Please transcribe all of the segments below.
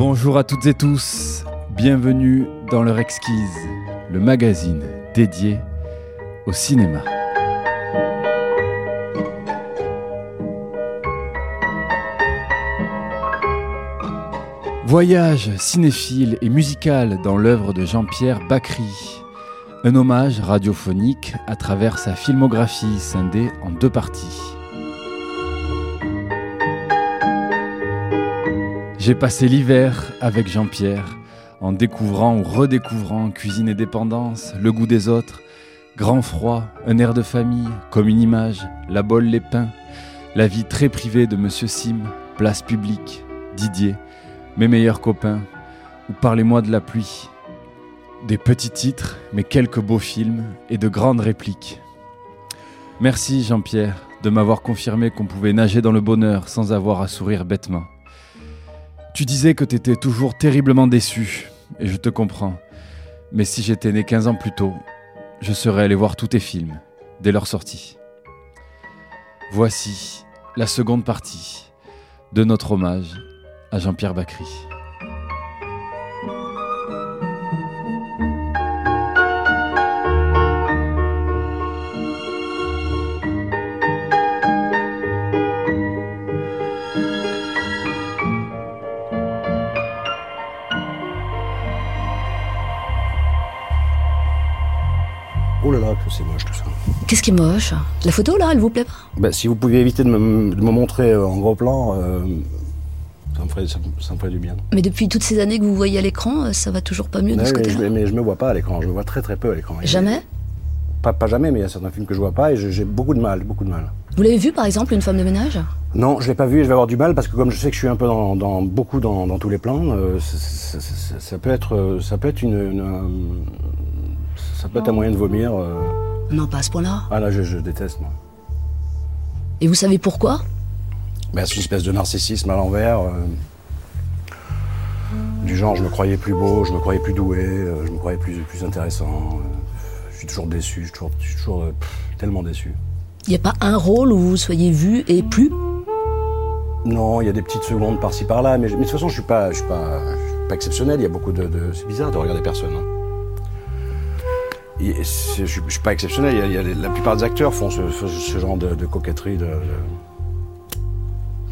Bonjour à toutes et tous, bienvenue dans l'heure exquise, le magazine dédié au cinéma. Voyage cinéphile et musical dans l'œuvre de Jean-Pierre Bacry. Un hommage radiophonique à travers sa filmographie scindée en deux parties. J'ai passé l'hiver avec Jean-Pierre, en découvrant ou redécouvrant cuisine et dépendance, le goût des autres, grand froid, un air de famille, comme une image, la bolle, les pains, la vie très privée de Monsieur Sim, place publique, Didier, mes meilleurs copains, ou parlez-moi de la pluie. Des petits titres, mais quelques beaux films et de grandes répliques. Merci Jean-Pierre de m'avoir confirmé qu'on pouvait nager dans le bonheur sans avoir à sourire bêtement. Tu disais que t'étais toujours terriblement déçu, et je te comprends. Mais si j'étais né 15 ans plus tôt, je serais allé voir tous tes films, dès leur sortie. Voici la seconde partie de notre hommage à Jean-Pierre Bacry. Qu'est-ce qui est moche? La photo là, elle vous plaît pas? Bah, si vous pouviez éviter de me, de me montrer euh, en gros plan, euh, ça, me ferait, ça, me- ça me ferait du bien. Mais depuis toutes ces années que vous voyez à l'écran, euh, ça va toujours pas mieux de Ouais, ce mais, je, côté-là? mais je me vois pas à l'écran, je me vois très très peu à l'écran. Jamais? Pas, pas jamais, mais il y a certains films que je vois pas et j'ai beaucoup de mal, beaucoup de mal. Vous l'avez vu par exemple, Une femme de ménage? Non, je l'ai pas vu et je vais avoir du mal parce que comme je sais que je suis un peu dans, dans- beaucoup dans, dans tous les plans, euh, ça, ça- ça- ça peut être, ça peut être une, une, euh, ça peut être un moyen de vomir. euh. Non, pas à ce point-là. Ah là, je, je déteste moi. Et vous savez pourquoi? Ben, c'est une espèce de narcissisme à l'envers. euh, du genre, je me croyais plus beau, je me croyais plus doué, euh, je me croyais plus, plus intéressant. euh, je suis toujours déçu, je suis toujours, je suis toujours, pff, tellement déçu. Il n'y a pas un rôle où vous soyez vu et plus? Non, il y a des petites secondes par-ci par-là, mais, mais de toute façon, je suis pas, je suis pas, je suis pas exceptionnel. Il y a beaucoup de, de- c'est bizarre de regarder personne. hein. Je, je suis pas exceptionnel. Il y a- il y a les- la plupart des acteurs font ce, genre de, de coquetterie. De,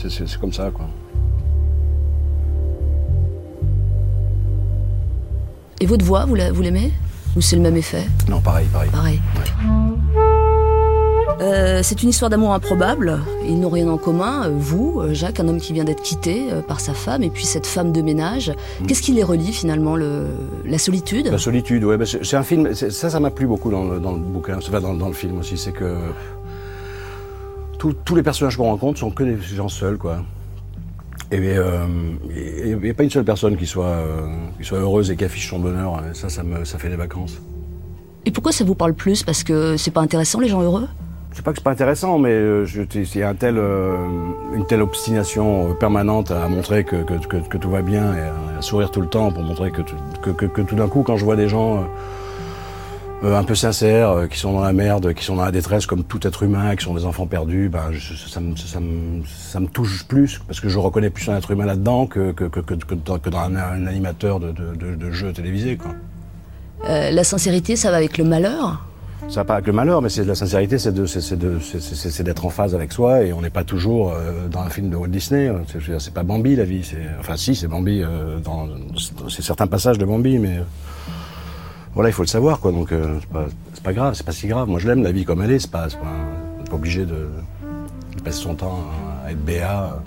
de- c'est- comme ça, quoi. Et votre voix, vous la- vous l'aimez? Ou c'est le même effet? Non, pareil, pareil. Pareil. Euh, c'est une histoire d'amour improbable. Ils n'ont rien en commun. Euh, Vous, euh, Jacques, un homme qui vient d'être quitté par sa femme, et puis cette femme de ménage. Qu'est-ce qui les relie finalement le... La solitude? La solitude, bah, c'est un film. Ça, ça m'a plu beaucoup dans le, dans le bouquin. Enfin, dans, dans le film aussi. C'est que tous- tous les personnages qu'on rencontre sont que des gens seuls, quoi. Et euh, il n'y a pas une seule personne qui soit, euh, qui soit heureuse et qui affiche son bonheur. Ça, ça, me, ça fait des vacances. Et pourquoi ça vous parle plus? Parce que c'est pas intéressant les gens heureux? C'est pas que c'est pas intéressant, mais euh, je- il y a un tel, euh, une telle obstination euh, permanente à montrer que, tout va bien et à, sourire tout le temps pour montrer que, tout- d'un coup, quand je vois des gens euh, un peu sincères, qui sont dans la merde, qui sont dans la détresse comme tout être humain, qui sont des enfants perdus, ben, je- ça, me, touche plus parce que je reconnais plus un être humain là-dedans que, dans, un, animateur de, de, de. Quoi. Euh, La sincérité, ça va avec le malheur? Ça va pas avec le malheur, mais c'est la sincérité, c'est d'être en phase avec soi, et on n'est pas toujours euh, dans un film de Walt Disney. hein. C'est, pas Bambi la vie. Enfin, si, c'est Bambi euh, dans, c'est certains passages de Bambi, mais euh, voilà, il faut le savoir, quoi. Donc, euh, c'est pas, pas grave, c'est pas si grave. Moi, je l'aime la vie comme elle est. C'est pas, pas, on n'est pas obligé de, de passer son temps à être béat.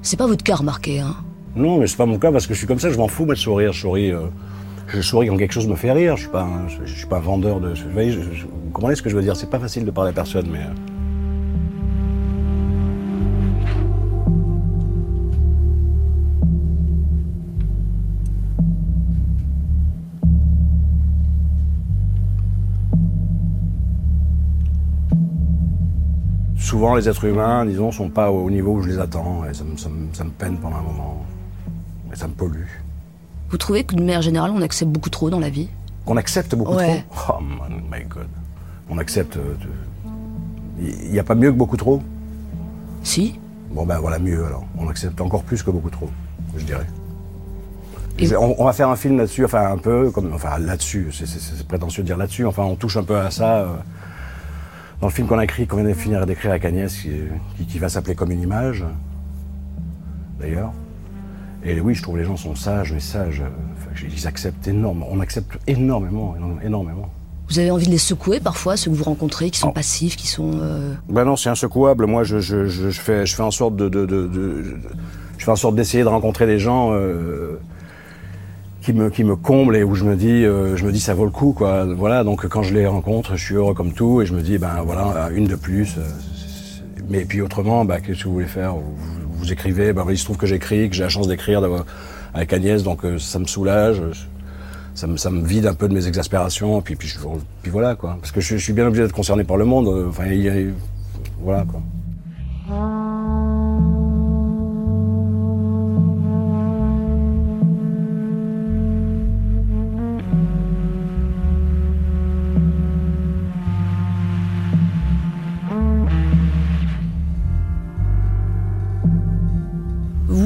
C'est pas votre cas remarqué, hein? Non, mais c'est pas mon cas parce que je suis comme ça. Je m'en fous moi de sourire. Je souris. euh, je souris quand quelque chose me fait rire. Je suis pas, un, je, suis pas un vendeur de. Vous voyez, je- vous comprenez ce que je veux dire? C'est pas facile de parler à personne, mais. euh, Souvent, les êtres humains, disons, sont pas au niveau où je les attends. Et ça, me, ça me- ça me peine pendant un moment. Et ça me pollue. Vous trouvez que d'une manière générale, on accepte beaucoup trop dans la vie? Qu'on accepte beaucoup Ouais. trop. Oh my god. On accepte. euh, de- Il n'y a pas mieux que beaucoup trop? Si Bon ben voilà, mieux alors. On accepte encore plus que beaucoup trop, je dirais. On, va faire un film là-dessus, enfin un peu, comme, enfin là-dessus, c'est prétentieux de dire là-dessus, enfin on touche un peu à ça. Euh, dans le film qu'on a écrit, qu'on vient de finir d'écrire avec Agnès, qui, qui va s'appeler Comme une image, d'ailleurs. Et oui, je trouve les gens sont sages, mais sages. ils acceptent énormément. On accepte énormément, énormément. Vous avez envie de les secouer parfois, ceux que vous rencontrez, qui sont oh. passifs, qui sont. Euh... Ben non, c'est insecouable. Moi, je, je, je, fais, je fais en sorte de, de, de, je fais en sorte d'essayer de rencontrer des gens euh, qui me qui me comblent et où je me dis, euh, je me dis ça vaut le coup, quoi. Voilà. Donc quand je les rencontre, je suis heureux comme tout et je me dis, ben voilà, une de plus. Mais puis autrement, ben, qu'est-ce que vous voulez faire? Vous écrivez, ben, il se trouve que j'écris, que j'ai la chance d'écrire avec Agnès, donc euh, ça me soulage, ça me, ça me, vide un peu de mes exaspérations, puis, puis, puis voilà quoi. Parce que je, suis bien obligé d'être concerné par le monde, euh, enfin, voilà quoi.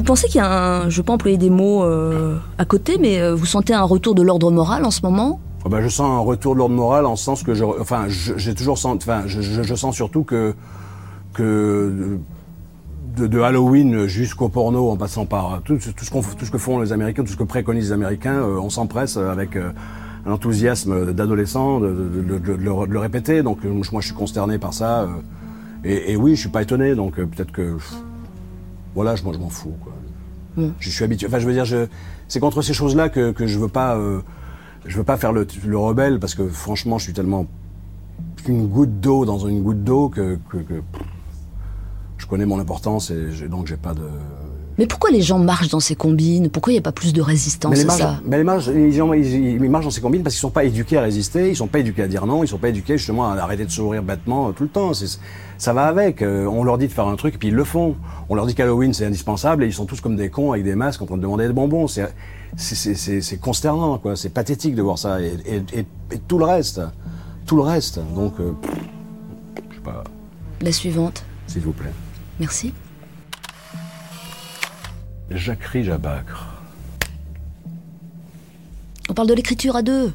Pensez qu'il y a un, je peux employer des mots euh, à côté, mais euh, vous sentez un retour de l'ordre moral en ce moment? Oh ben, je sens un retour de l'ordre moral en ce sens que je, enfin, j'ai toujours senti, enfin, je, sens surtout que que de, Halloween jusqu'au porno, en passant par tout, tout ce que font les Américains, tout ce que préconisent les Américains, euh, on s'empresse avec un enthousiasme d'adolescent de, le, répéter. Donc moi, je suis consterné par ça. Et, et, oui, je suis pas étonné. Donc peut-être que voilà, moi je m'en fous. Quoi. Je suis habitué. Enfin, je veux dire, je, c'est contre ces choses-là que, que je veux pas, euh, je veux pas faire le, le, rebelle parce que franchement, je suis tellement une goutte d'eau dans une goutte d'eau que, que, que je connais mon importance et donc j'ai pas de. Mais pourquoi les gens marchent dans ces combines? Pourquoi il n'y a pas plus de résistance mais les ça? mais les, gens, ils, marchent dans ces combines parce qu'ils sont pas éduqués à résister, ils sont pas éduqués à dire non, ils sont pas éduqués justement à arrêter de sourire bêtement euh, tout le temps. Ça va avec. Euh, on leur dit de faire un truc et puis ils le font. On leur dit qu'Halloween c'est indispensable et ils sont tous comme des cons avec des masques en train de demander des bonbons. C'est consternant quoi. C'est pathétique de voir ça et, et, et, tout le reste, tout le reste. Donc euh, je sais pas. La suivante. S'il vous plaît. Merci. Jacquerie Jabacre. On parle de l'écriture à deux.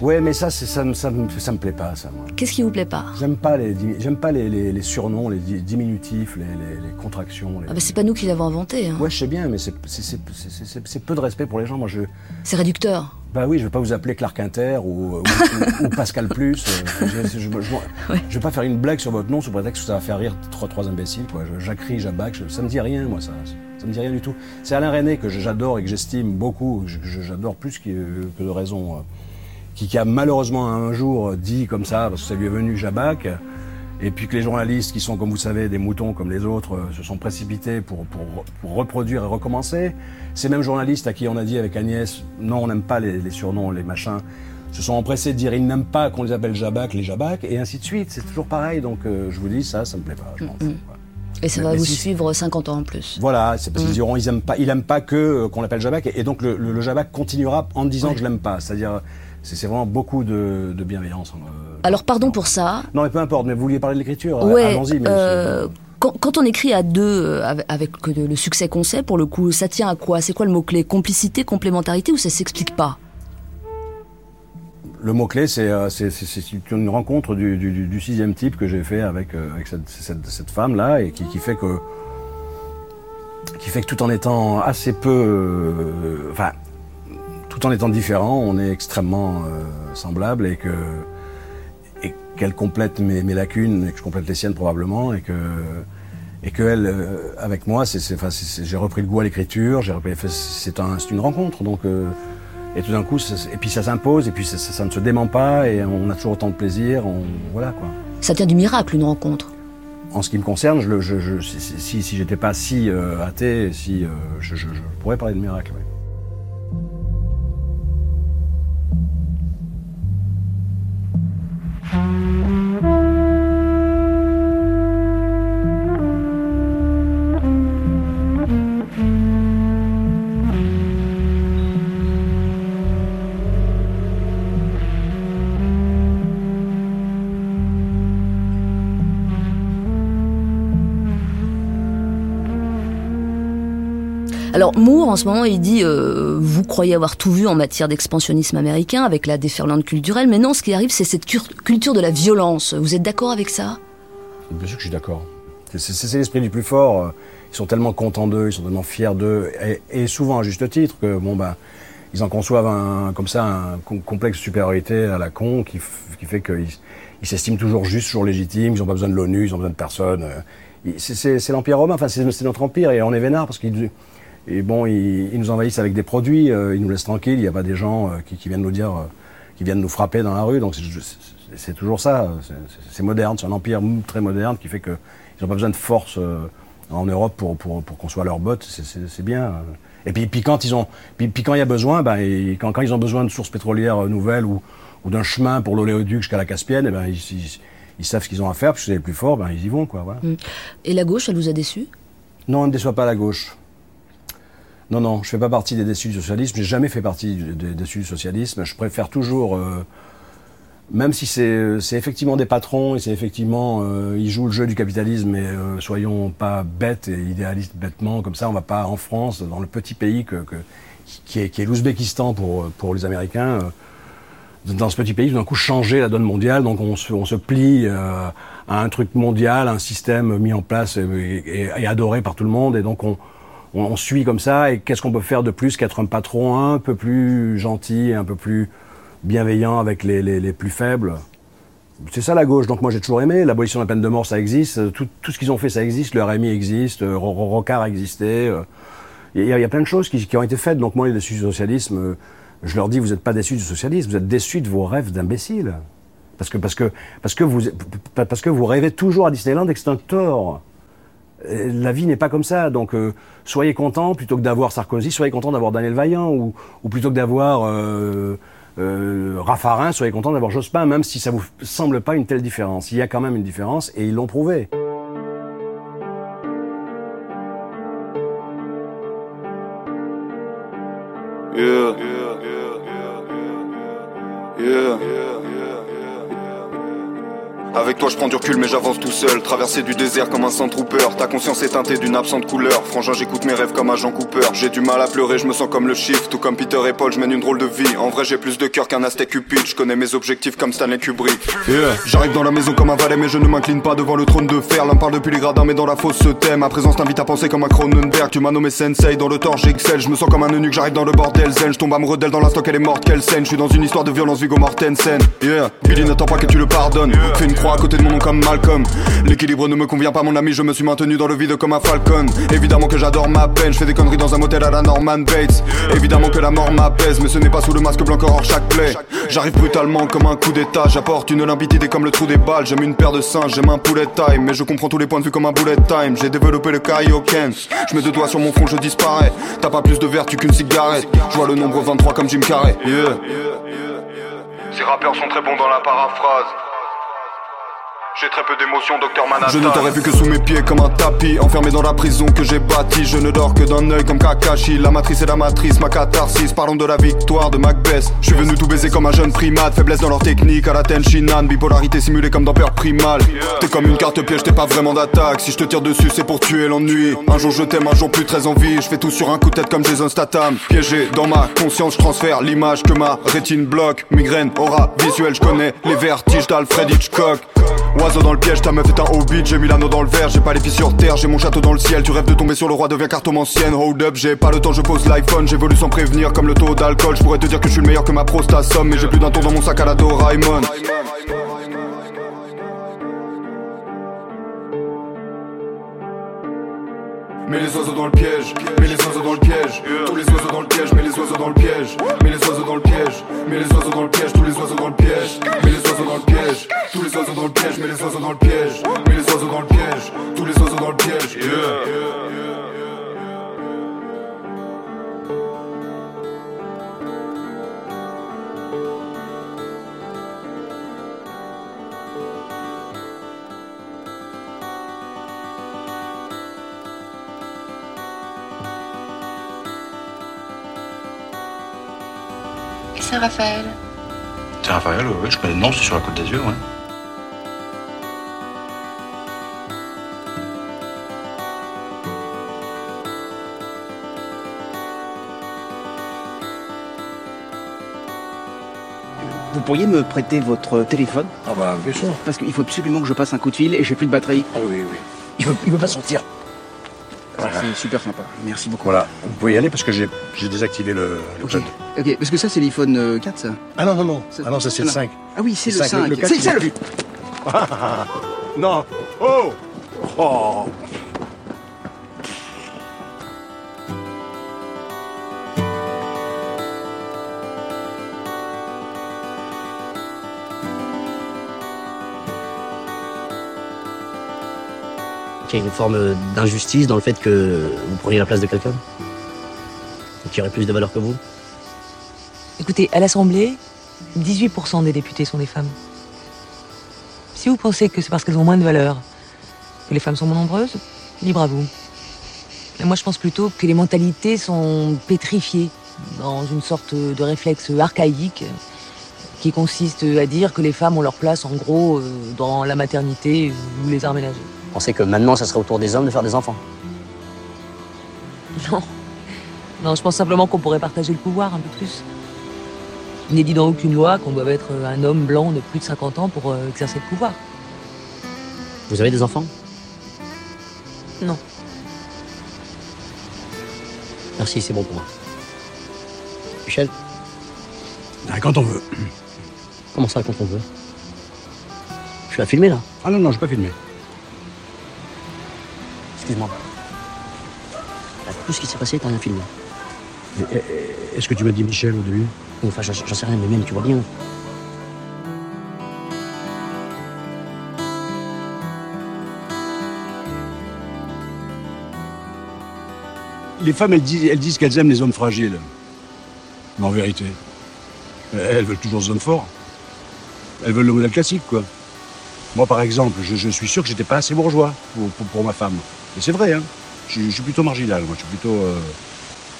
Ouais, mais ça, ça, me, ça, me, ça me plaît pas, ça. Qu'est-ce qui vous plaît pas? J'aime pas les, j'aime pas les, les, surnoms, les diminutifs, les, les contractions. Ah bah c'est pas nous qui l'avons inventé. Hein. Ouais, je sais bien, mais c'est peu de respect pour les gens. Moi, je. C'est réducteur. Bah oui, je vais pas vous appeler Clark Inter ou, ou, Pascal Plus. Euh, je, je, je, vais pas faire une blague sur votre nom sous prétexte que ça va faire rire trois, trois imbéciles. Quoi. J'écris, j'abac, ça me dit rien, moi, ça. Ça me dit rien du tout. C'est Alain René que j'adore et que j'estime beaucoup, j'adore plus que, de raison, euh, qui, a malheureusement un jour dit comme ça, parce que ça lui est venu Jabac, et puis que les journalistes, qui sont, comme vous savez, des moutons comme les autres, euh, se sont précipités pour, pour, reproduire et recommencer. Ces mêmes journalistes à qui on a dit avec Agnès, non, on n'aime pas les, surnoms, les machins, se sont empressés de dire ils n'aiment pas qu'on les appelle Jabac, les Jabac, et ainsi de suite. C'est toujours pareil. Donc euh, je vous dis, ça, ça me plaît pas. Je m'en fous. Et ça va vous suivre 50 ans en plus. Voilà, c'est parce qu'ils mm. diront ils aiment pas, il aime pas que euh, qu'on l'appelle Jabac et, donc le, le, Jabac continuera en disant que je l'aime pas. C'est-à-dire c'est vraiment beaucoup de, de bienveillance. Hein, euh, Alors pardon pour ça. Non mais peu importe. Mais vous vouliez parler de l'écriture. Ouais, Allons-y. Euh, quand, quand, on écrit à deux avec, le succès qu'on sait, pour le coup, ça tient à quoi? C'est quoi le mot clé Complicité, complémentarité ou ça s'explique pas? Le mot-clé, c'est une rencontre du, du, sixième type que j'ai fait avec, avec cette, femme-là et qui, fait que tout en étant assez peu, euh, enfin, tout en étant différent, on est extrêmement euh, semblables et que qu'elle complète mes, lacunes et que je complète les siennes probablement et que et euh, avec moi, j'ai repris le goût à l'écriture, c'est un, une rencontre donc. Et tout d'un coup, et puis ça s'impose, et puis ça, ça, ne se dément pas, et on a toujours autant de plaisir. On, voilà quoi. Ça tient du miracle, une rencontre. En ce qui me concerne, je, je, je, si, si j'étais pas si euh, athée, si, euh, je, pourrais parler de miracle. Ouais. Ce moment, il dit euh, vous croyez avoir tout vu en matière d'expansionnisme américain avec la déferlante culturelle, mais non, ce qui arrive, c'est cette culture de la violence. Vous êtes d'accord avec ça? Bien sûr que je suis d'accord. C'est l'esprit du plus fort. Ils sont tellement contents d'eux, ils sont tellement fiers d'eux, et, souvent à juste titre que bon ben ils en conçoivent un, comme ça un complexe de supériorité à la con qui, fait qu'ils ils s'estiment toujours justes, toujours légitimes, ils n'ont pas besoin de l'ONU, ils n'ont besoin de personne. C'est l'Empire romain, enfin c'est notre empire et on est vénard parce qu'ils et bon, ils, nous envahissent avec des produits, euh, ils nous laissent tranquilles, il n'y a pas des gens euh, qui, viennent nous dire, euh, qui viennent nous frapper dans la rue, donc c'est toujours ça, c'est moderne, c'est un empire très moderne qui fait qu'ils n'ont pas besoin de force en Europe pour, pour, pour construire leurs bottes, c'est bien. Et puis, puis quand ils ont, puis, quand il y a besoin, ben, quand, quand, ils ont besoin de sources pétrolières nouvelles ou, ou d'un chemin pour l'oléoduc jusqu'à la Caspienne, eh ben, ils, ils, savent ce qu'ils ont à faire, puisque c'est les plus forts, ben, ils y vont. Quoi, voilà. Mm. Et la gauche, elle vous a déçu? Non, elle ne déçoit pas la gauche. Non, non, je ne fais pas partie des déçus du socialisme, j'ai jamais fait partie des déçus du socialisme. Je préfère toujours, euh, même si c'est effectivement des patrons et c'est effectivement, euh, ils jouent le jeu du capitalisme, mais euh, soyons pas bêtes et idéalistes bêtement, comme ça on va pas en France, dans le petit pays que, qui est, l'Ouzbékistan pour, les Américains, dans ce petit pays, d'un coup changer la donne mondiale, donc on se, se plie à un truc mondial, un système mis en place et, et adoré par tout le monde, et donc on on, suit comme ça, et qu'est-ce qu'on peut faire de plus qu'être un patron un peu plus gentil, un peu plus bienveillant avec les, plus faibles? C'est ça la gauche, donc moi j'ai toujours aimé. L'abolition de la peine de mort, ça existe. Tout, ce qu'ils ont fait, ça existe. Le RMI existe. Rocard existait. Il y, a plein de choses qui, ont été faites. Donc moi, les déçus du socialisme, je leur dis, vous n'êtes pas déçus du socialisme, vous êtes déçus de vos rêves d'imbéciles. Parce que, parce, que, parce, que vous, parce que vous rêvez toujours à Disneyland et c'est un tort. Euh, la vie n'est pas comme ça. Donc, euh, soyez content plutôt que d'avoir Sarkozy, soyez content d'avoir Daniel Vaillant, ou, plutôt que d'avoir euh, Raffarin, soyez content d'avoir Jospin, même si ça vous semble pas une telle différence. Il y a quand même une différence, et ils l'ont prouvé. Avec toi je prends du recul mais j'avance tout seul. Traverser du désert comme un trooper Ta conscience est teintée d'une absente couleur. Frangin j'écoute mes rêves comme un Jean Cooper. J'ai du mal à pleurer je me sens comme le shift. Tout comme Peter et Paul je mène une drôle de vie. En vrai j'ai plus de cœur qu'un Aztec Cupid Je connais mes objectifs comme Stanley Kubrick. J'arrive dans la maison comme un valet mais je ne m'incline pas devant le trône de fer. L'un parle depuis les gradins mais dans la fosse se thème. Ma présence t'invite à penser comme un Cronenberg. Tu m'as nommé sensei dans le tort j'excelle Je me sens comme un eunuque j'arrive dans le bordel zen. Je tombe à me redelle dans l'instant qu'elle est morte. Quelle scène? Je suis dans une histoire de violence Vigo Mortensen. Yeah. Billy n'attend pas que tu le pardonnes. Fais une croix à côté de mon nom comme Malcolm. L'équilibre ne me convient pas, mon ami, je me suis maintenu dans le vide comme un falcon. Évidemment que j'adore ma peine, je fais des conneries dans un motel à la Norman Bates. Évidemment que la mort m'apaise, mais ce n'est pas sous le masque blanc hors chaque plaie. J'arrive brutalement comme un coup d'état, j'apporte une limpidité comme le trou des balles. J'aime une paire de singes, j'aime un poulet time, mais je comprends tous les points de vue comme un bullet time. J'ai développé le kaioken, je mets deux doigts sur mon front, je disparais. T'as pas plus de vertu qu'une cigarette, je vois le nombre 23 comme Jim Carrey. Ces rappeurs sont très bons dans la paraphrase. J'ai très peu d'émotions, docteur Manhattan. Je ne t'aurais vu que sous mes pieds comme un tapis, enfermé dans la prison que j'ai bâtie. Je ne dors que d'un œil comme Kakashi. La matrice est la matrice, ma catharsis. Parlons de la victoire de Macbeth. Je suis venu tout baiser comme un jeune primate. Faiblesse dans leur technique, à la Tenshinhan. Bipolarité simulée comme dans Peur Primal. T'es comme une carte piège, t'es pas vraiment d'attaque. Si je te tire dessus, c'est pour tuer l'ennui. Un jour je t'aime, un jour plus très envie. Je fais tout sur un coup de tête comme Jason Statham. Piégé dans ma conscience, je transfère l'image que ma rétine bloque. Migraine, aura visuelle, je connais les vertiges d'Alfred Hitchcock. Dans le piège, ta meuf est un hobbit, j'ai mis l'anneau dans le verre, j'ai pas les pieds sur terre, j'ai mon château dans le ciel, tu rêves de tomber sur le roi, deviens cartomancienne, hold up, j'ai pas le temps, je pose l'iPhone, j'évolue sans prévenir comme le taux d'alcool, je pourrais te dire que je suis le meilleur que ma prostate somme, mais j'ai plus d'un tour dans mon sac à la Doraemon. Mets les oiseaux dans le piège, mets les oiseaux dans le piège, tous les oiseaux dans le piège, mets les oiseaux dans le piège, mets les oiseaux dans le piège, mets les oiseaux dans le piège, tous les oiseaux dans le piège, mets les oiseaux dans le piège, tous les oiseaux dans le piège, mets les oiseaux dans le piège, mets les oiseaux dans le piège, tous les oiseaux dans le piège. Saint-Raphaël Saint-Raphaël, oui, je connais le nom, c'est sur la Côte d'Azur, oui. Vous pourriez me prêter votre téléphone? Ah bah bien sûr. Parce qu'il faut absolument que je passe un coup de fil et j'ai plus de batterie. Ah oui, oui. Il veut, il veut pas sortir. C'est super sympa. Merci beaucoup. Voilà, vous pouvez y aller parce que j'ai désactivé le, le Ok. code. Ok, parce que ça, c'est l'iPhone euh, 4, ça Ah non, non, non. Ça- Ah non, ça c'est le voilà. 5. Ah oui, c'est le 5, 5. le quatre, C'est le plus. Non. Oh Oh qu'il y a une forme d'injustice dans le fait que vous preniez la place de quelqu'un qui aurait plus de valeur que vous? Écoutez, à l'Assemblée, 18% des députés sont des femmes. Si vous pensez que c'est parce qu'elles ont moins de valeur que les femmes sont moins nombreuses, libre à vous. Mais moi, je pense plutôt que les mentalités sont pétrifiées dans une sorte de réflexe archaïque qui consiste à dire que les femmes ont leur place, en gros, euh, dans la maternité ou les arts ménagers. Vous pensez que maintenant, ça serait au tour des hommes de faire des enfants Non. Non, je pense simplement qu'on pourrait partager le pouvoir un peu plus. Il n'est dit dans aucune loi qu'on doit être un homme blanc de plus de 50 ans pour euh, exercer le pouvoir. Vous avez des enfants? Non. Merci, c'est bon pour moi. Michel, Ah, Quand on veut. comment ça quand on veut? Je suis à filmer là Ah non, non, je pas filmé. Là, Tout ce qui s'est passé, t'as rien filmé. Et- et- Est-ce que tu m'as dit Michel au début? Enfin, j'en j'en sais rien, mais même, tu vois bien. Les femmes, elles disent, elles disent qu'elles aiment les hommes fragiles. Mais en vérité, elles veulent toujours des hommes forts. Elles veulent le modèle classique, quoi. Moi, par exemple, je, je suis sûr que j'étais pas assez bourgeois pour, pour- pour ma femme. Et c'est vrai, hein. Je, suis- je suis plutôt marginal, moi. Je suis plutôt euh,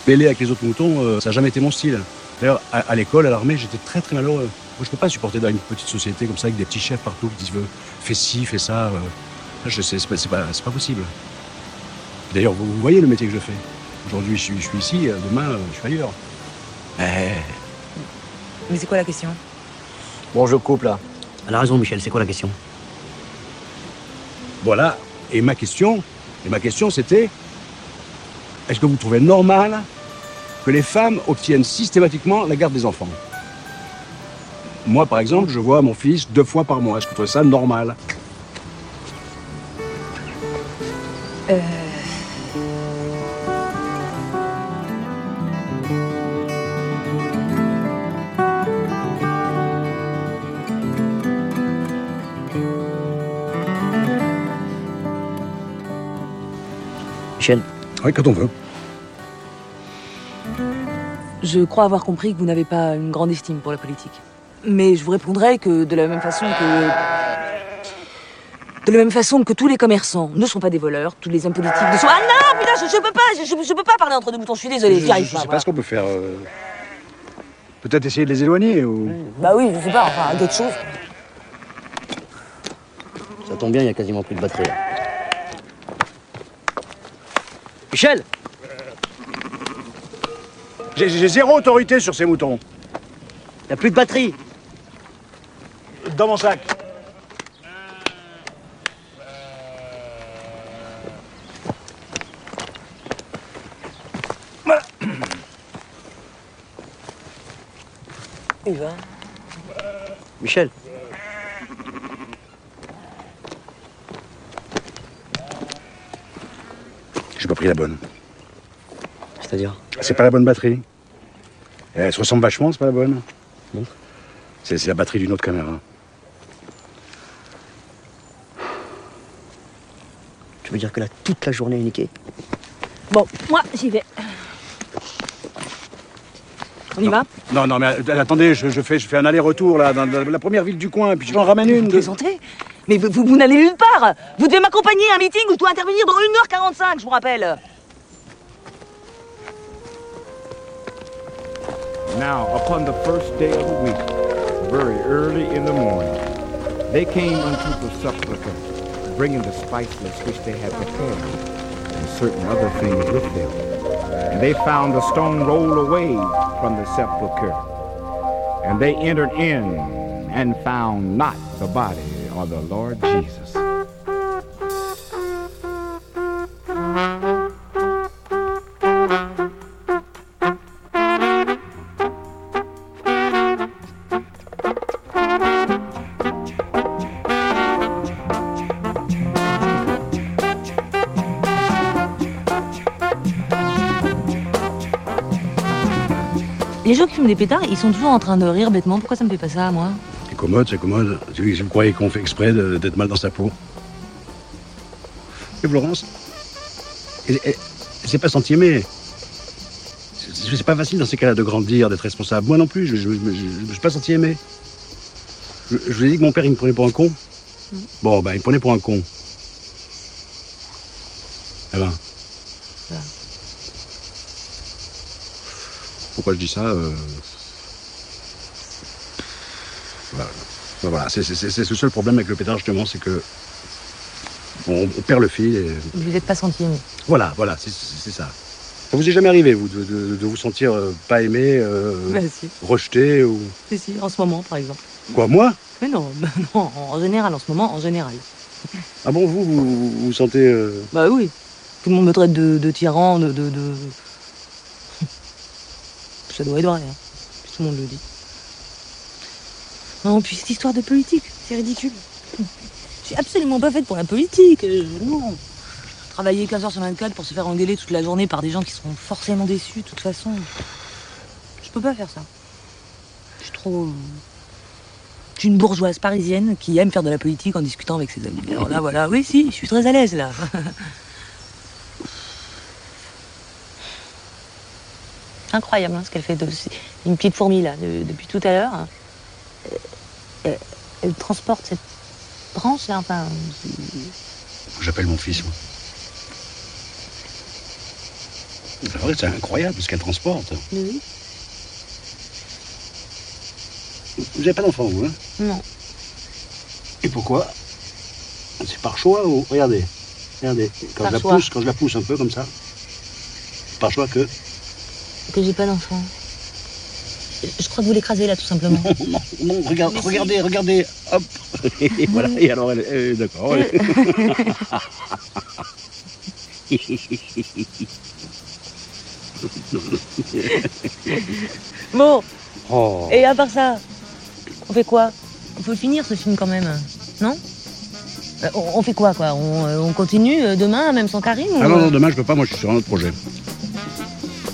pêlé avec les autres moutons. euh, ça n'a jamais été mon style. D'ailleurs, à, à l'école, à l'armée, j'étais très, très malheureux. Moi, je peux pas supporter dans une petite société comme ça, avec des petits chefs partout qui disent euh, fais ci, fais ça. euh. je sais, c'est pas, c'est pas, c'est pas possible. D'ailleurs, vous, vous voyez le métier que je fais. Aujourd'hui, je suis, je suis ici, demain, je suis ailleurs. Eh, Mais c'est quoi la question? Bon, je coupe là. Elle a raison, Michel, c'est quoi la question? Voilà. Et ma question, et ma question, c'était est-ce que vous trouvez normal que les femmes obtiennent systématiquement la garde des enfants? Moi, par exemple, je vois mon fils deux fois par mois. Est-ce que vous trouvez ça normal? Michel, Oui, quand on veut. Je crois avoir compris que vous n'avez pas une grande estime pour la politique. Mais je vous répondrai que de la même façon que. De la même façon que tous les commerçants ne sont pas des voleurs, tous les hommes politiques ne sont. Ah non, putain, je, je peux pas, je, je- je peux pas parler entre deux boutons, je suis désolée, je j'y arrive je pas. sais voilà. pas ce qu'on peut faire. euh, Peut-être essayer de les éloigner ou. Bah oui, je sais pas, enfin, d'autres choses. ça tombe bien, il y a quasiment plus de batterie là. Michel J'ai zéro autorité sur ces moutons. Il y a plus de batterie Dans mon sac. Il va. Michel J'ai pas pris la bonne. C'est-à-dire C'est pas la bonne batterie. Elle se ressemble vachement, c'est pas la bonne. Non. C'est la batterie d'une autre caméra. Tu veux dire que là, toute la journée est niquée Bon, moi, j'y vais. On y va Non, non, mais attendez, je, je fais, je fais un aller-retour là, dans la, la première ville du coin, puis j'en ramène une. Vous de- Mais vous, vous- vous n'allez nulle part Vous devez m'accompagner à un meeting où je dois intervenir dans 1h45, je vous rappelle Now, upon the first day of the week, very early in the morning, they came unto the sepulchre, bringing the spiceless which they had prepared, and certain other things with them. And they found a stone rolled away from the sepulchre. And they entered in and found not the body the Lord Jesus. Les gens qui fument des pétards, ils sont toujours en train de rire bêtement. Pourquoi ça me fait pas ça, moi? Commode, c'est commode. Tu vous croyez qu'on fait exprès d'être mal dans sa peau Et Florence Elle, elle- elle s'est pas sentie aimée. C'est pas facile dans ces cas-là de grandir, d'être responsable. Moi non plus, je ne me suis pas senti aimé. Je, je vous ai dit que mon père, il me prenait pour un con. Bon, ben, il me prenait pour un con. Eh ben. Pourquoi je dis ça euh, Voilà, Ben voilà c'est le seul problème avec le pétard, justement, c'est que on, on perd le fil. Et... Vous n'êtes pas senti aimé. Voilà, voilà, c'est ça. Ça vous est jamais arrivé, vous, de, de- de vous sentir euh, pas aimé, euh, Bah si. rejeté ou Si, si, en ce moment, par exemple. quoi Moi? Mais non, bah non, en général, en ce moment, en général. Ah bon, vous, vous vous, vous sentez euh, Bah oui. Tout le monde me traite de, de tyran, de, de, de- Ça doit être vrai, hein. Tout le monde le dit. Non, puis cette histoire de politique, c'est ridicule. Je suis absolument pas faite pour la politique. euh, non. Travailler 15 heures sur 24 pour se faire engueuler toute la journée par des gens qui seront forcément déçus, de toute façon. Je peux pas faire ça. Je suis trop. euh, Je suis une bourgeoise parisienne qui aime faire de la politique en discutant avec ses amis. Alors là, voilà, oui, si, je suis très à l'aise là. Incroyable hein, ce qu'elle fait. De... Une petite fourmi là, de- depuis tout à l'heure. Euh, Elle, elle transporte cette branche là, enfin. J'appelle mon fils, moi. C'est vrai, c'est incroyable ce qu'elle transporte. Oui. Vous n'avez pas d'enfant, vous, hein? Non. Et pourquoi? C'est par choix ou... Regardez, regardez. Quand Par je, la choix. pousse, quand je la pousse un peu comme ça, par choix que... Que j'ai pas d'enfant. Je crois que vous l'écrasez là tout simplement. Non, non, non, regarde, si. regardez, regardez, hop Et voilà, et alors elle... euh, D'accord. Bon, Oh. et à part ça, on fait quoi? On peut le finir ce film quand même, non? Euh, on, fait quoi quoi? On, euh, on continue euh, demain, même sans Karim ou, Ah non, non, demain je peux pas, moi je suis sur un autre projet.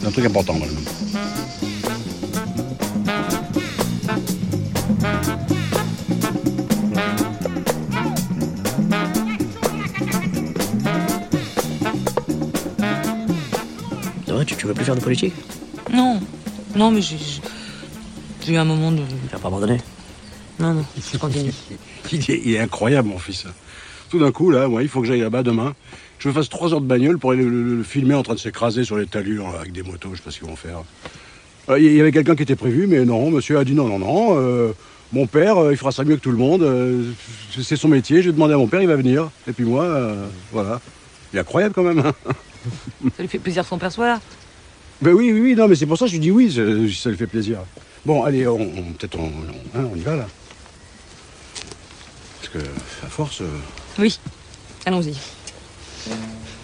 C'est un truc important, moi. Tu, veux plus faire de politique Non, non, mais j'ai eu un moment de. Tu vas pas abandonner Non, non, je continue. Il est, il est incroyable, mon fils. Tout d'un coup, là, moi, il faut que j'aille là-bas demain. Je me fasse trois heures de bagnole pour aller le, le- le filmer en train de s'écraser sur les talus avec des motos, je sais pas ce qu'ils vont faire. Euh, Il y avait quelqu'un qui était prévu, mais non, monsieur a dit non, non, non. euh, mon père, euh, il fera ça mieux que tout le monde. euh, c'est son métier. Je vais demander à mon père, il va venir. Et puis moi, euh, voilà. Il est incroyable quand même. hein. Ça lui fait plaisir son père soit là. Ben oui, oui, oui, non, mais c'est pour ça que je dis oui, ça, ça lui fait plaisir. Bon, allez, on, on- peut-être on, on- hein, on y va là. Parce que, à force. euh, Oui, allons-y.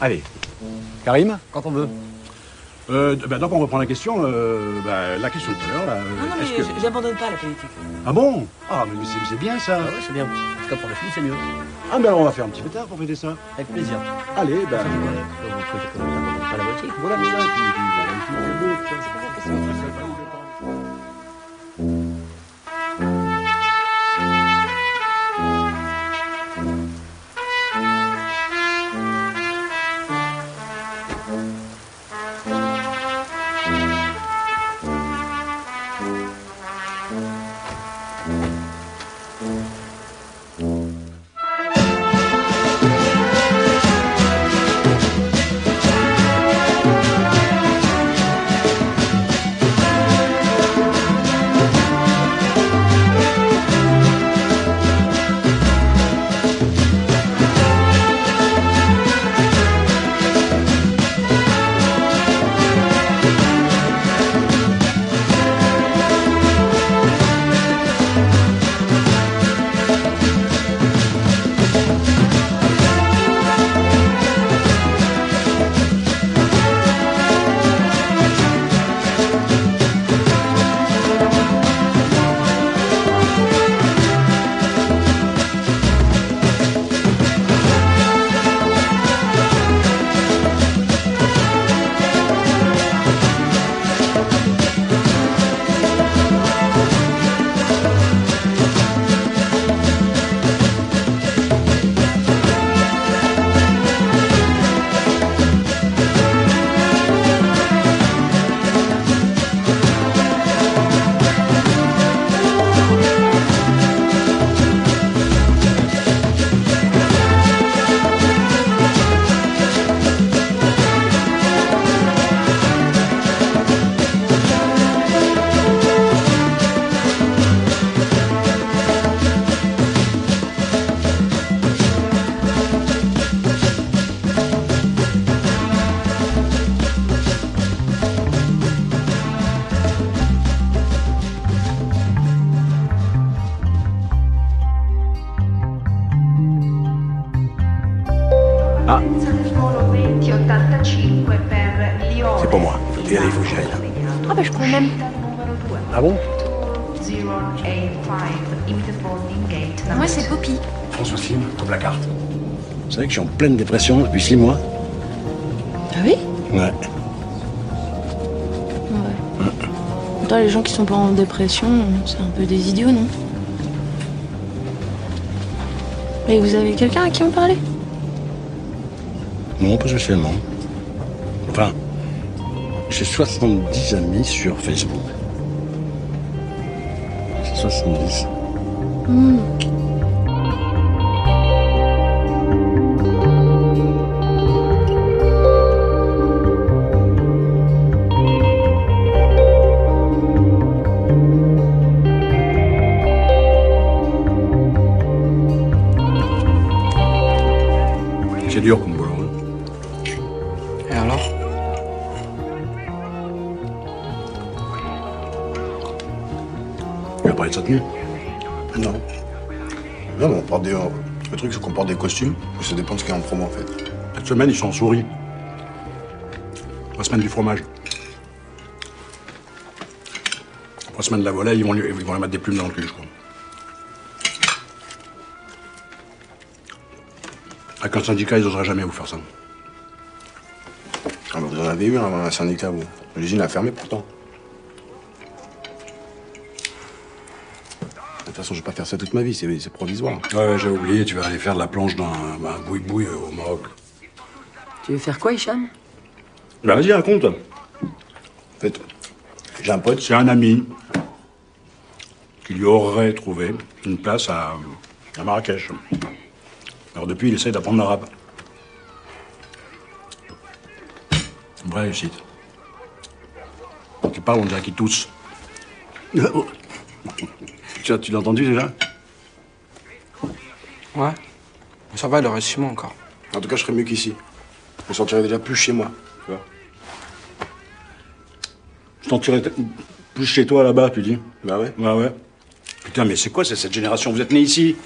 Allez. Karim Quand on veut. euh, bah, Donc on reprend la question. euh, bah, la question de tout à l'heure. là, euh, Non, mais que- j'abandonne pas la politique. Ah bon Ah, mais c'est c'est bien ça. Ah ouais, c'est bien. En tout cas, pour le film, c'est mieux. Ah, ben on va faire un petit pétard pour fêter ça. Avec plaisir. Allez, ben. Voilà, voilà. Puis- puis, Moi c'est Poppy. François Sim, trouve la carte. Vous savez que je suis en pleine dépression depuis six mois Ah oui? Ouais. Toi les gens qui sont pas en dépression, c'est un peu des idiots, non? Et vous avez quelqu'un à qui en parler Non, pas spécialement. Enfin, j'ai 70 amis sur Facebook. C'est 70. Hmm. Tenue Non. Non, mais on porte des. Le truc, c'est qu'on porte des costumes. Ça dépend de ce qu'il y a en promo, en fait. Cette semaine, ils sont en souris. La semaine du fromage. La semaine de la volaille, ils vont, lui, ils vont lui mettre des plumes dans le cul, je crois. Avec un syndicat, ils n'oseraient jamais vous faire ça. Ah vous en avez eu un, un syndicat, vous. L'usine a fermé pourtant. Façon, je vais pas faire ça toute ma vie, c'est provisoire. Ouais, ouais, j'ai oublié, tu vas aller faire de la planche dans un, boui-boui euh, au Maroc. Tu veux faire quoi, Hicham? Bah vas-y, raconte. En fait, j'ai un pote. C'est un ami qui lui aurait trouvé une place à, à Marrakech. Alors depuis, il essaie d'apprendre l'arabe. Vraie réussite. Quand il parle, on dirait qu'il tousse. tu tu l'as entendu déjà Ouais. Ça va, il reste six mois encore. En tout cas, je serais mieux qu'ici. Je me sentirais déjà plus chez moi. Tu vois Je t'en tirerais plus chez toi là-bas, tu dis Bah ouais. Ouais, ouais. Putain, mais c'est quoi cette génération? Vous êtes nés ici?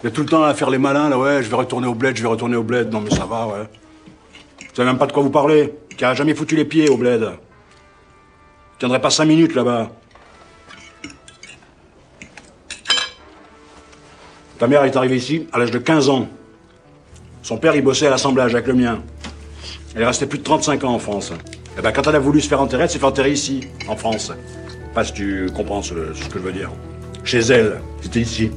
Vous êtes tout le temps à faire les malins, là, ouais, je vais retourner au bled, je vais retourner au bled. Non, mais ça va, ouais. Vous savez même pas de quoi vous parlez. Qui a jamais foutu les pieds au bled. Vous tiendrez pas cinq minutes là-bas. Ta mère est arrivée ici à l'âge de 15 ans. Son père, il bossait à l'assemblage avec le mien. Elle est restée plus de 35 ans en France. Et ben, quand elle a voulu se faire enterrer, elle s'est fait enterrer ici, en France. Pas si tu comprends ce que je veux dire. Chez elle, c'était ici.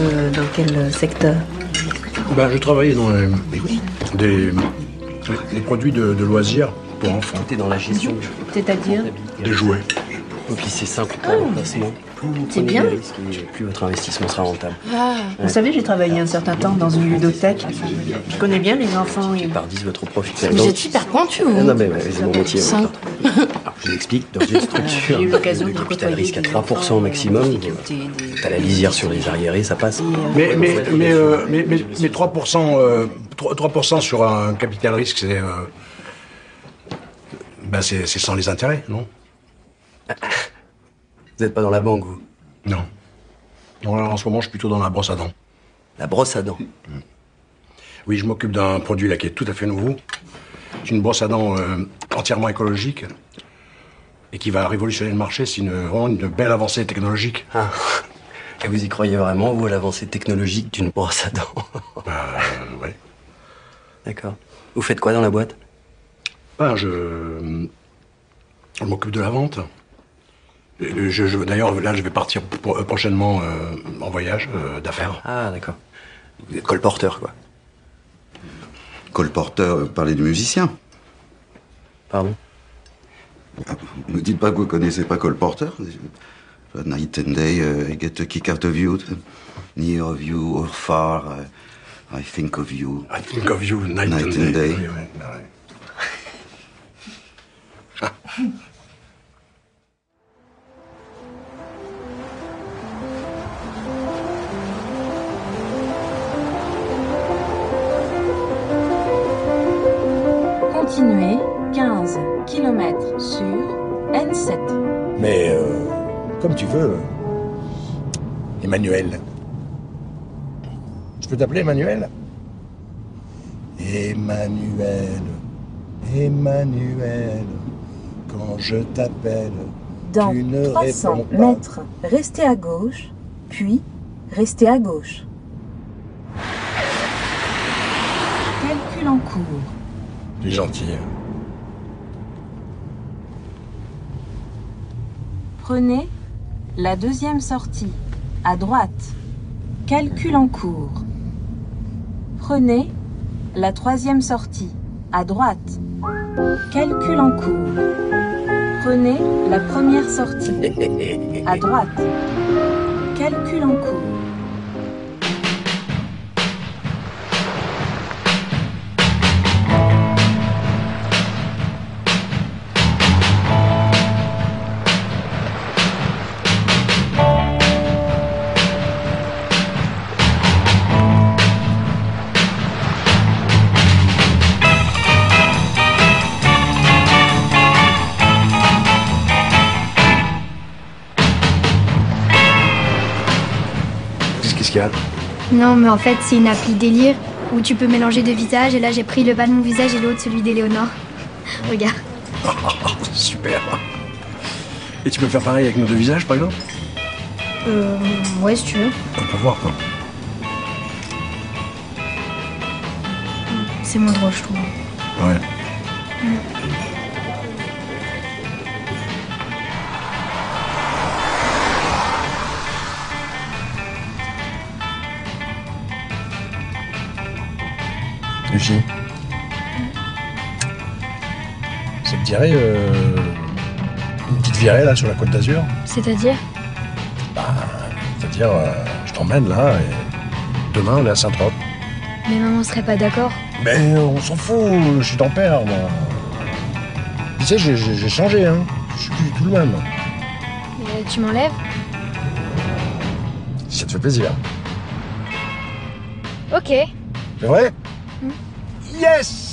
Êtes dans quel secteur Ben, je travaillais dans les, des, des produits de, de loisirs pour enfants. T'es dans la gestion. C'est-à-dire Des jouets. Et puis c'est simple pour Ah. C'est bien. plus votre investissement sera rentable. Ah, Vous savez, j'ai travaillé un certain temps dans une ludothèque. Je connais bien les enfants. et- Par 10 votre profit. Vous êtes super pointu, vous. Ah non, mais ouais, c'est mon métier. je vous explique, dans une structure J'ai eu l'occasion de capital risque à des 3% au maximum, t'as la lisière sur les arriérés, ça passe. Mais, mais, mais, euh, mais, mais, mais 3%, euh, 3, 3% sur un capital risque, c'est. euh, ben c'est sans les intérêts, non? Vous n'êtes pas dans la banque, vous? Non. Non, alors, en ce moment, je suis plutôt dans la brosse à dents. La brosse à dents Oui, je m'occupe d'un produit là qui est tout à fait nouveau. C'est une brosse à dents euh, entièrement écologique et qui va révolutionner le marché. C'est une, vraiment une belle avancée technologique. Ah. Et vous y croyez vraiment, vous, à l'avancée technologique d'une brosse à dents Bah, ouais. D'accord. Vous faites quoi dans la boîte? Ben, je, je m'occupe de la vente. Et je- je- D'ailleurs, là, je vais partir pour- euh, prochainement euh, en voyage euh, d'affaires. Ah, d'accord. Vous êtes colporteur, quoi. Colporteur, euh, parlez du musicien. Pardon? Ne dites pas que vous connaissez pas Colporteur. But night and day, uh, I get a kick out of you. Near of you or far, uh, I think of you. I think of you night, Night and and day. day. Oui, oui, ouais. Je peux t'appeler Emmanuel Emmanuel. Emmanuel. Quand je t'appelle, Dans tu ne 300 réponds pas. mètres, restez à gauche, puis restez à gauche. Calcul en cours. Tu es gentil. hein. Prenez la deuxième sortie, à droite. Calcul en cours. Prenez la troisième sortie, à droite. Calcul en cours. Prenez la première sortie, à droite. Calcul en cours. Non, mais en fait, c'est une appli délire où tu peux mélanger deux visages. Et là, j'ai pris le bas de mon visage et l'autre, celui d'Éléonore. Regarde. Super. Et tu peux faire pareil avec nos deux visages, par exemple? Euh. Ouais, si tu veux. On peut voir, quoi. C'est moins drôle, je trouve. Ouais. Euh, une petite virée là sur la côte d'Azur C'est-à-dire? C'est-à-dire, euh, je t'emmène là et demain on est à Saint-Trope. Mais maman serait pas d'accord? Mais on s'en fout, je suis ton père moi. Tu sais, j'ai- changé, hein. Je suis plus du tout le même. Euh, tu m'enlèves? Si ça te fait plaisir. Ok. C'est vrai? Mm. Yes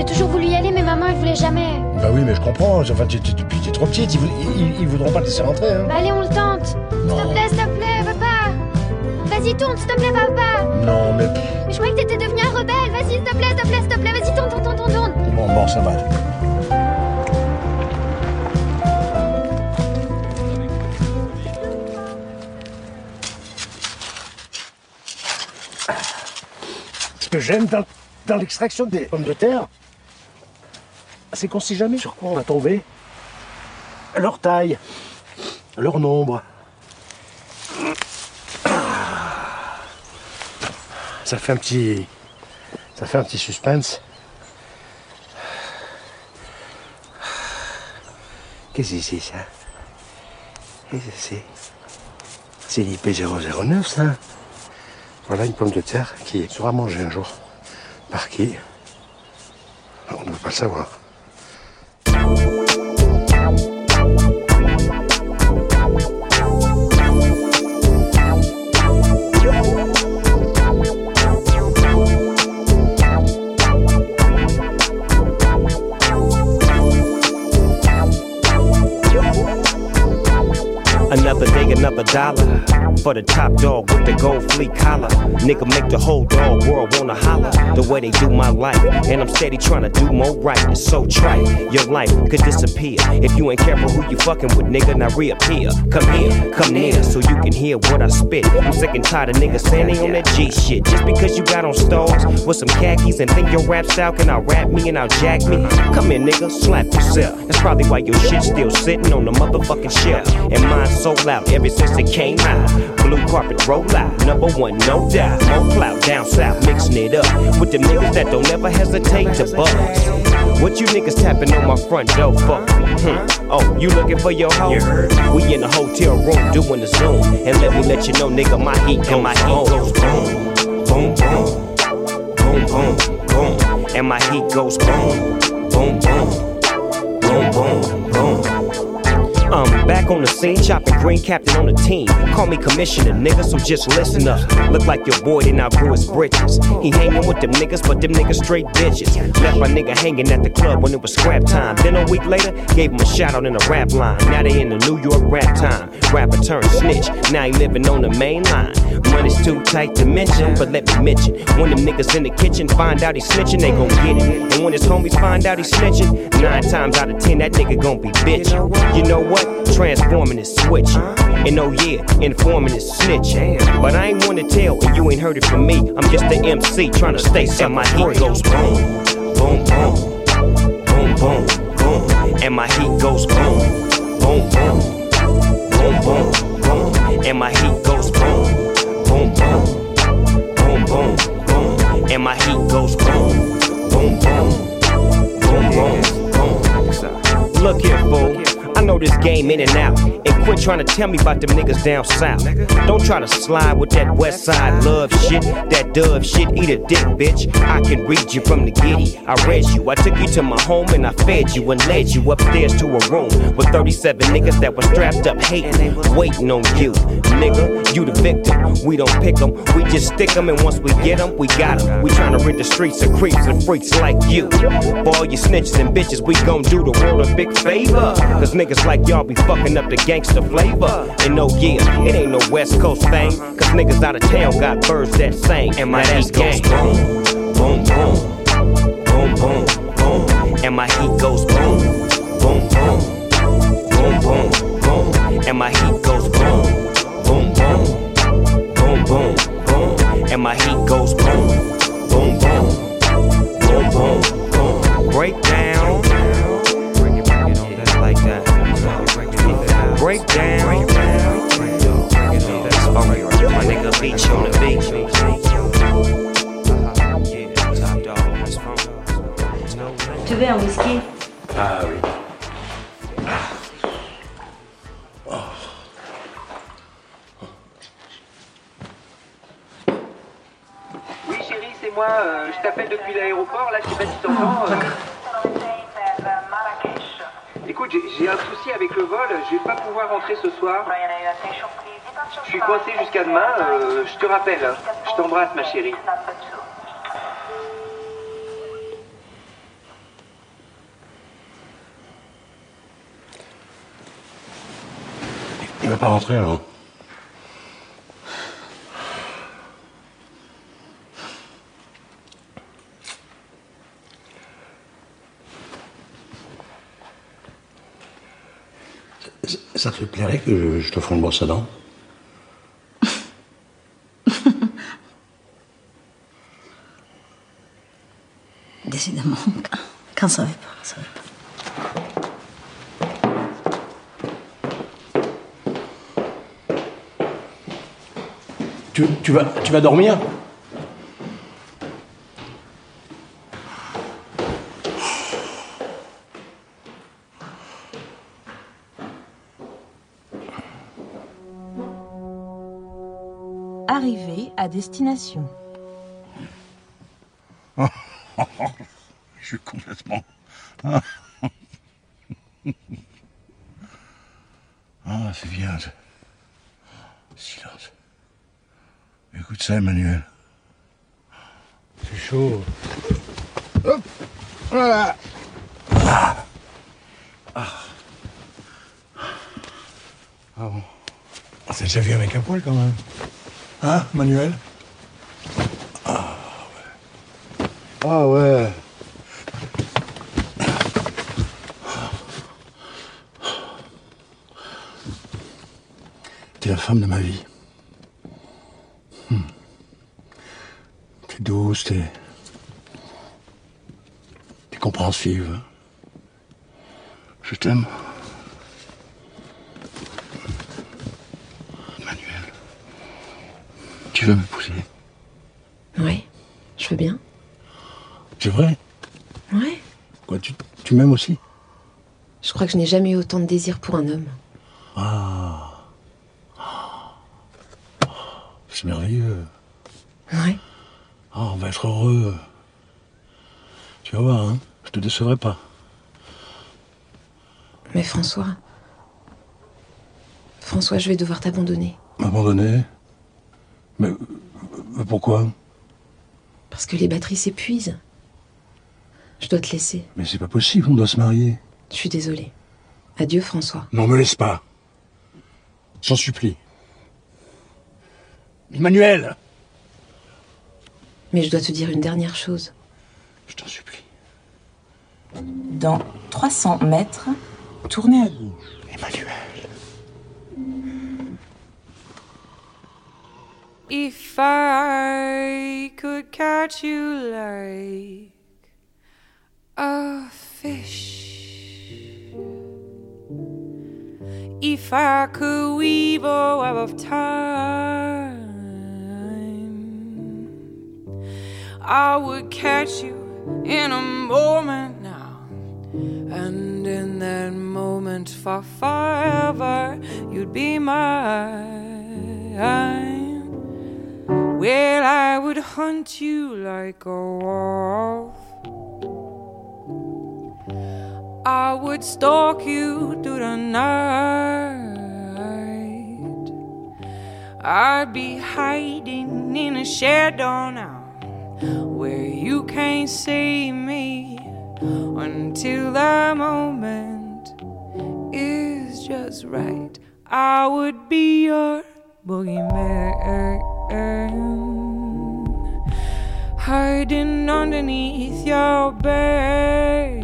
j'ai toujours voulu y aller, mais maman, elle voulait jamais. Bah oui, mais je comprends. Enfin, tu tu- tu- t'es trop petite. Ils, vou- ils- ils voudront pas te laisser rentrer. Hein. Bah allez, on le tente. S'il Non. te plaît, s'il te plaît, papa. Vas-y, tourne, s'il te plaît, papa. Non, mais Mais je croyais que t'étais devenu un rebelle. Vas-y, s'il te plaît, s'il te plaît, s'il te plaît. Vas-y, tourne, tourne, tourne, tourne, tourne. bon, bon, ça va. Ce que j'aime dans, dans l'extraction des pommes de terre, c'est qu'on sait jamais sur quoi on va tomber. Leur taille, leur nombre. Ça fait un petit. Ça fait un petit suspense. Qu'est-ce que c'est ça? Qu'est-ce que c'est? C'est l'IP009 ça Voilà une pomme de terre qui sera mangée un jour. Par qui On ne veut pas le savoir. Bye. Another dollar. For the top dog with the gold fleet collar. Nigga make the whole dog world wanna holler. The way they do my life. And I'm steady trying to do more right. It's so trite. Your life could disappear. If you ain't careful who you fucking with, nigga, now reappear. Come here, come near, so you can hear what I spit. I'm sick and tired of niggas standing on that G shit. Just because you got on stars with some khakis and think your rap style can out rap me and out jack me. Come here, nigga, slap yourself. That's probably why your shit still sitting on the motherfucking shelf. And mine's sold out since it came out. Blue carpet roll out, number one, no doubt. More clout down south, mixing it up with them niggas that don't ever hesitate to buzz. What you niggas tapping on my front door for? Hmm. Oh, you looking for your hoe? We in the hotel room doing the zoom, and let me let you know, nigga, my heat goes, my heat goes boom, boom, boom, boom, boom, boom, and my heat goes boom, boom, boom, boom, boom, boom. I'm back on the scene, chopping green captain on the team. Call me commissioner, nigga, so just listen up. Look like your boy didn't outgrow his britches. He hanging with them niggas, but them niggas straight bitches. Left my nigga hanging at the club when it was scrap time. Then a week later, gave him a shout out in a rap line. Now they in the New York rap time. Rapper turned snitch, now he living on the main line. Money's too tight to mention, but let me mention. When them niggas in the kitchen find out he snitching, they gon' get it. And when his homies find out he snitching, nine times out of ten, that nigga gon' be bitching. You know what? Transforming is switch. And oh yeah, informing is snitch. But I ain't wanna tell, and you ain't heard it from me. I'm just the MC trying to stay boom, boom, boom, boom, meaning now quit trying to tell me about them niggas down south. Don't try to slide with that west side love shit. That dove shit, eat a dick, bitch. I can read you from the giddy. I read you. I took you to my home and I fed you and led you upstairs to a room with 37 niggas that were strapped up hating, waiting on you. Nigga, you the victim. We don't pick them, we just stick them. And once we get them, we got them. We trying to rid the streets of creeps and freaks like you. For all you snitches and bitches, we gon' do the world a big favor. Cause niggas like y'all be fucking up the gangster flavor. And no, yeah, it ain't no West Coast thing. Cause niggas out of town got birds that sing. And my heat goes boom, boom, boom, boom, boom, boom. And my heat goes boom, boom, boom, boom, boom, boom. And my heat goes boom, boom, boom, boom, boom, boom. And my heat goes boom, boom, boom, boom, boom, boom. Break down. Like that. Break down. That's funky. My nigga beach on the beach. Yeah, top dog. That's funky. Tu veux un whisky? Ah oui. Oui chérie, c'est moi, euh, je t'appelle depuis l'aéroport, là je sais pas si t'entends. Écoute, j'ai- j'ai un souci avec le vol, je vais pas pouvoir rentrer ce soir. Je suis coincé jusqu'à demain, euh, je te rappelle. Je t'embrasse ma chérie. Il va pas rentrer alors Ça te plairait que je, je te fasse une brosse à dents Décidément, quand ça va pas, ça va pas. tu, tu vas, tu vas dormir? Destination. Je suis complètement. Ah, Ah, c'est bien. ça. Silence. Écoute ça, Emmanuel. C'est chaud. Hop Voilà Ah Ah Ah bon C'est déjà vu avec un poil quand même. Hein, Manuel? Ah ouais. Ah ouais. T'es la femme de ma vie. Hmm. T'es douce, t'es. T'es compréhensive. Je t'aime. Veux m'épouser Oui, je veux bien. C'est vrai Ouais. Quoi, tu, tu m'aimes aussi? Je crois que je n'ai jamais eu autant de désir pour un homme. Ah. C'est merveilleux. Ouais. Ah, on va être heureux. Tu vas voir, hein Je te décevrai pas. Mais François. François, je vais devoir t'abandonner. M'abandonner? Mais, mais pourquoi? Parce que les batteries s'épuisent. Je dois te laisser. Mais c'est pas possible, on doit se marier. Je suis désolée. Adieu, François. Non, me laisse pas. J'en supplie. Emmanuel Mais je dois te dire une dernière chose. Je t'en supplie. Dans 300 mètres, tournez à gauche. If I could catch you like a fish, if I could weave a web of time, I would catch you in a moment now, and in that moment for forever, you'd be mine. Well, I would hunt you like a wolf. I would stalk you through the night. I'd be hiding in a shadow now where you can't see me until the moment is just right. I would be your boogeyman hiding underneath your bed.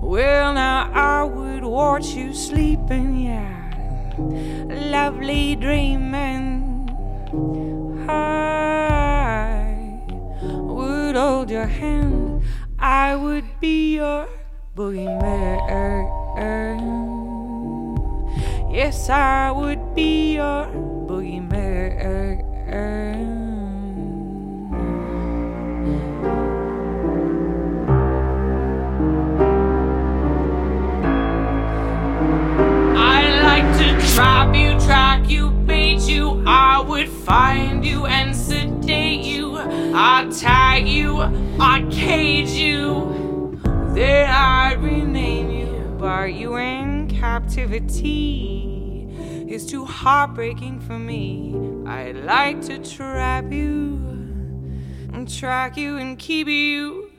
Well, now I would watch you sleeping, yeah, lovely dreaming. I would hold your hand, I would be your boogeyman. Yes, I would be your boogeyman. I like to trap you, track you, bait you. I would find you and sedate you. I'd tag you, I'd cage you. Then I'd rename you, bar you in captivity. It's too heartbreaking for me. I'd like to trap you and track you and keep you,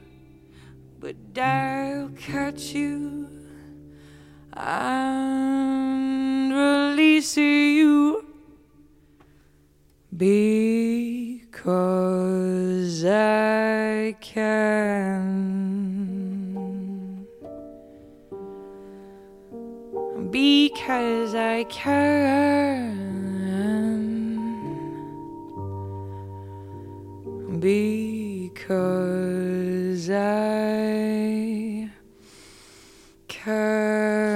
but I'll catch you and release you because I can. Because I can. Because I Allô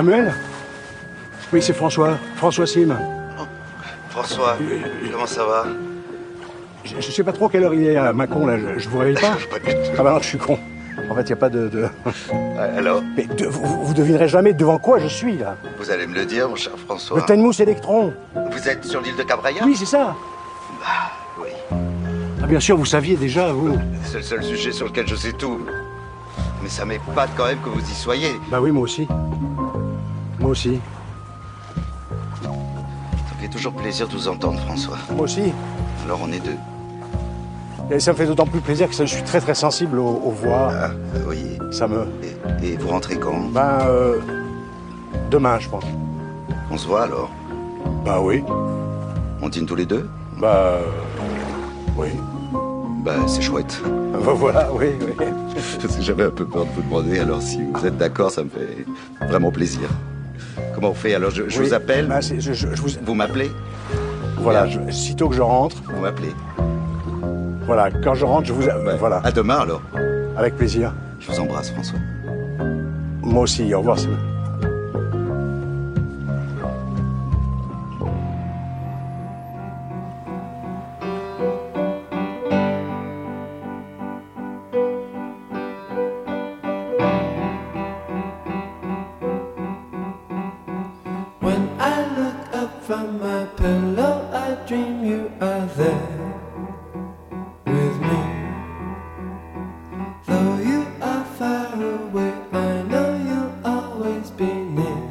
Samuel Oui, c'est François. François Sim. François, comment ça va Je, je sais pas trop quelle heure il est à Macon, là. Je, je vous réveille pas Ah bah non, je suis con. En fait, il n'y a pas de... de... Alors Mais de- vous, vous devinerez jamais devant quoi je suis, là. Vous allez me le dire, mon cher François. Le Tenmousse Electron. Vous êtes sur l'île de Cabraya Oui, c'est ça. Oui. Ah, bien sûr, vous saviez déjà, vous. C'est le seul sujet sur lequel je sais tout. Mais ça m'épate quand même que vous y soyez. Bah oui, moi aussi. Moi aussi. Ça me fait toujours plaisir de vous entendre, François. Moi aussi. Alors on est deux. Et ça me fait d'autant plus plaisir que je suis très très sensible aux, aux voix. Ah, oui. Ça me... Et vous rentrez quand? Ben, euh, demain, je pense. On se voit alors? Bah oui. On dîne tous les deux? Bah, euh, oui. Bah, c'est chouette. Bah, voilà, oui, oui. J'avais un peu peur de vous demander, alors si vous êtes d'accord, ça me fait vraiment plaisir. Comment on fait Alors, je, je Oui, vous appelle c'est- je- je- je vous- Vous m'appelez Voilà, sitôt que je rentre. Vous m'appelez Voilà, quand je rentre, je vous. Voilà. À demain, alors. Avec plaisir. Je vous embrasse, François. Moi aussi, au revoir. From my pillow, I dream you are there with me. Though you are far away, I know you'll always be near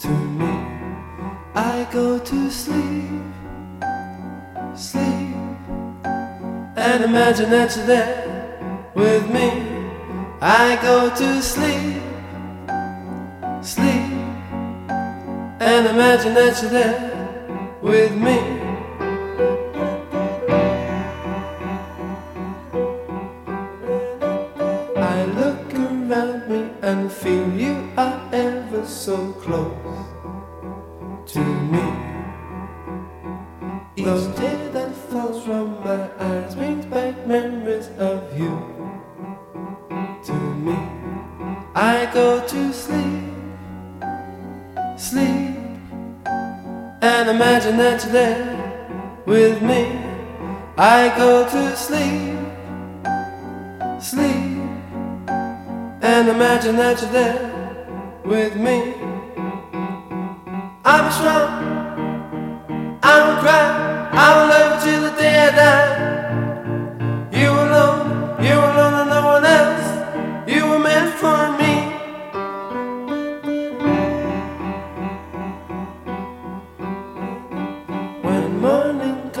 to me. I go to sleep, sleep, and imagine that you're there with me. I go to sleep, that there with me. I look around me and feel you are ever so close to me. Each tear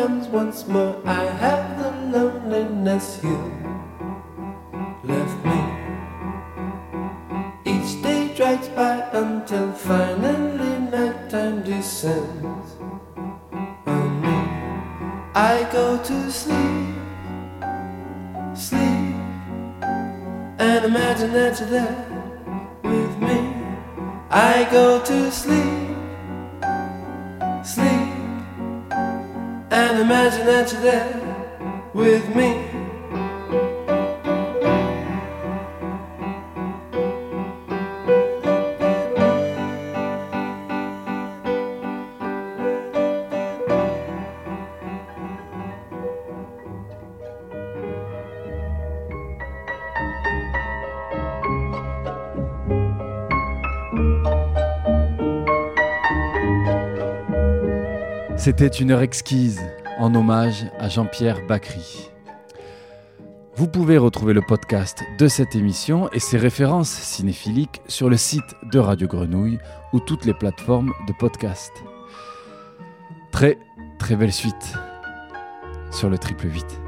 comes once more, I have the loneliness you left me. Each day drags by until finally nighttime descends on me. I go to sleep, sleep, and imagine that you're there C'était une heure exquise en hommage à Jean-Pierre Bacry. Vous pouvez retrouver le podcast de cette émission et ses références cinéphiliques sur le site de Radio Grenouille ou toutes les plateformes de podcast. Très très belle suite sur le triple 8.